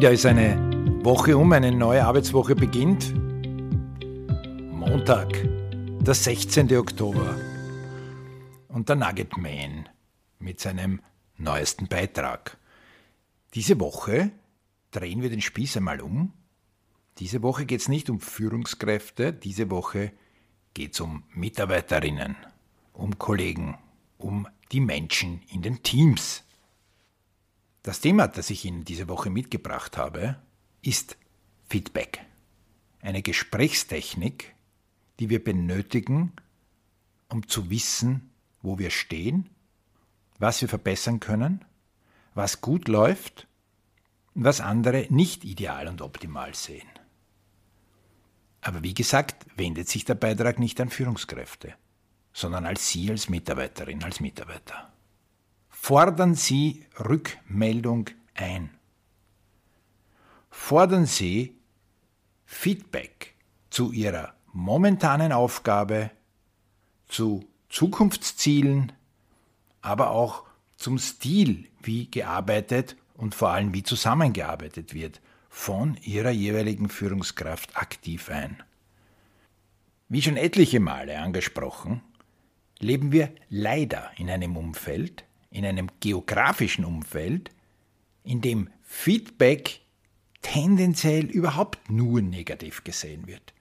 Wieder ist eine Woche um, eine neue Arbeitswoche beginnt. Montag, der 16. Oktober. Und der Nugget Man mit seinem neuesten Beitrag. Diese Woche drehen wir den Spieß einmal um. Diese Woche geht es nicht um Führungskräfte, diese Woche geht es um Mitarbeiterinnen, um Kollegen, um die Menschen in den Teams. Das Thema, das ich Ihnen diese Woche mitgebracht habe, ist Feedback. Eine Gesprächstechnik, die wir benötigen, um zu wissen, wo wir stehen, was wir verbessern können, was gut läuft und was andere nicht ideal und optimal sehen. Aber wie gesagt, wendet sich der Beitrag nicht an Führungskräfte, sondern als Sie als Mitarbeiterin, als Mitarbeiter fordern Sie Rückmeldung ein. Fordern Sie Feedback zu Ihrer momentanen Aufgabe, zu Zukunftszielen, aber auch zum Stil, wie gearbeitet und vor allem wie zusammengearbeitet wird, von Ihrer jeweiligen Führungskraft aktiv ein. Wie schon etliche Male angesprochen, leben wir leider in einem Umfeld, in einem geografischen Umfeld, in dem Feedback tendenziell überhaupt nur negativ gesehen wird.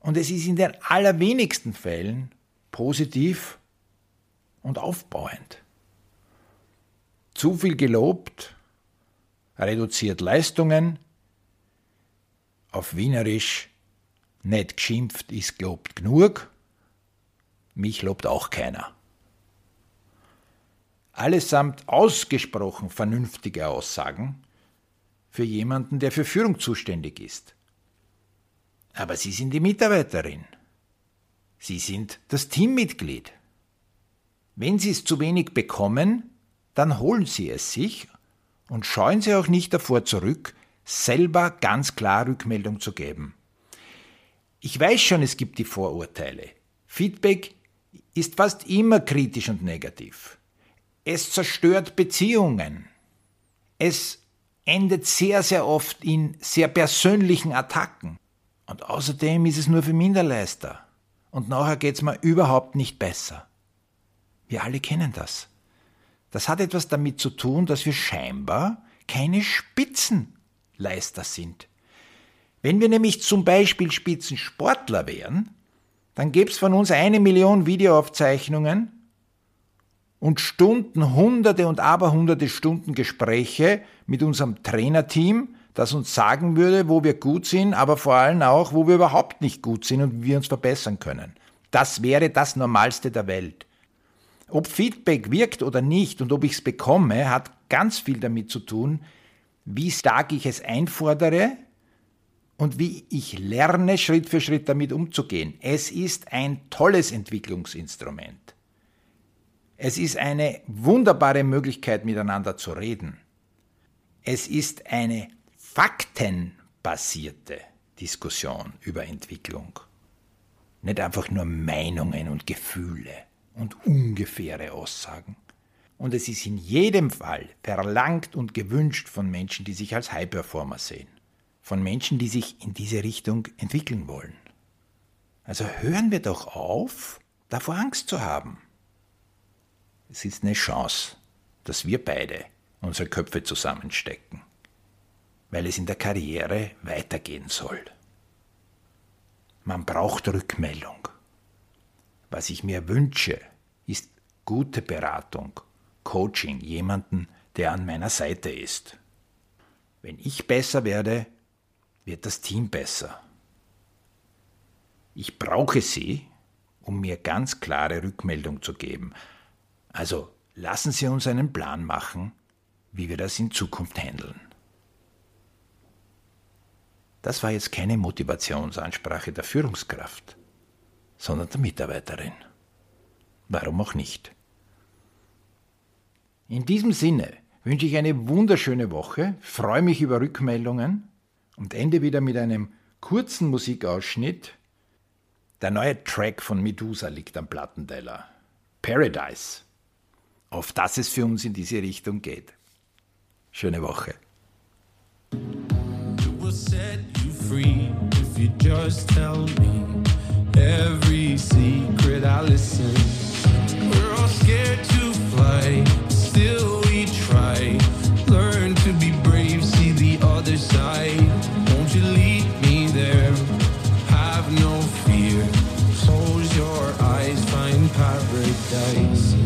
Und es ist in den allerwenigsten Fällen positiv und aufbauend. Zu viel gelobt reduziert Leistungen, auf Wienerisch nicht geschimpft ist gelobt genug, mich lobt auch keiner allesamt ausgesprochen vernünftige Aussagen für jemanden, der für Führung zuständig ist. Aber Sie sind die Mitarbeiterin. Sie sind das Teammitglied. Wenn Sie es zu wenig bekommen, dann holen Sie es sich und scheuen Sie auch nicht davor zurück, selber ganz klar Rückmeldung zu geben. Ich weiß schon, es gibt die Vorurteile. Feedback ist fast immer kritisch und negativ. Es zerstört Beziehungen. Es endet sehr, sehr oft in sehr persönlichen Attacken. Und außerdem ist es nur für Minderleister. Und nachher geht es mir überhaupt nicht besser. Wir alle kennen das. Das hat etwas damit zu tun, dass wir scheinbar keine Spitzenleister sind. Wenn wir nämlich zum Beispiel Spitzensportler wären, dann gäbe es von uns eine Million Videoaufzeichnungen und Stunden, hunderte und aberhunderte Stunden Gespräche mit unserem Trainerteam, das uns sagen würde, wo wir gut sind, aber vor allem auch, wo wir überhaupt nicht gut sind und wie wir uns verbessern können. Das wäre das Normalste der Welt. Ob Feedback wirkt oder nicht und ob ich es bekomme, hat ganz viel damit zu tun, wie stark ich es einfordere und wie ich lerne, Schritt für Schritt damit umzugehen. Es ist ein tolles Entwicklungsinstrument. Es ist eine wunderbare Möglichkeit, miteinander zu reden. Es ist eine faktenbasierte Diskussion über Entwicklung. Nicht einfach nur Meinungen und Gefühle und ungefähre Aussagen. Und es ist in jedem Fall verlangt und gewünscht von Menschen, die sich als High-Performer sehen. Von Menschen, die sich in diese Richtung entwickeln wollen. Also hören wir doch auf, davor Angst zu haben. Es ist eine Chance, dass wir beide unsere Köpfe zusammenstecken, weil es in der Karriere weitergehen soll. Man braucht Rückmeldung. Was ich mir wünsche, ist gute Beratung, Coaching, jemanden, der an meiner Seite ist. Wenn ich besser werde, wird das Team besser. Ich brauche sie, um mir ganz klare Rückmeldung zu geben, also lassen Sie uns einen Plan machen, wie wir das in Zukunft handeln. Das war jetzt keine Motivationsansprache der Führungskraft, sondern der Mitarbeiterin. Warum auch nicht? In diesem Sinne wünsche ich eine wunderschöne Woche, freue mich über Rückmeldungen und ende wieder mit einem kurzen Musikausschnitt. Der neue Track von Medusa liegt am Plattenteller. Paradise auf dass es für uns in diese Richtung geht. Schöne Woche. paradise,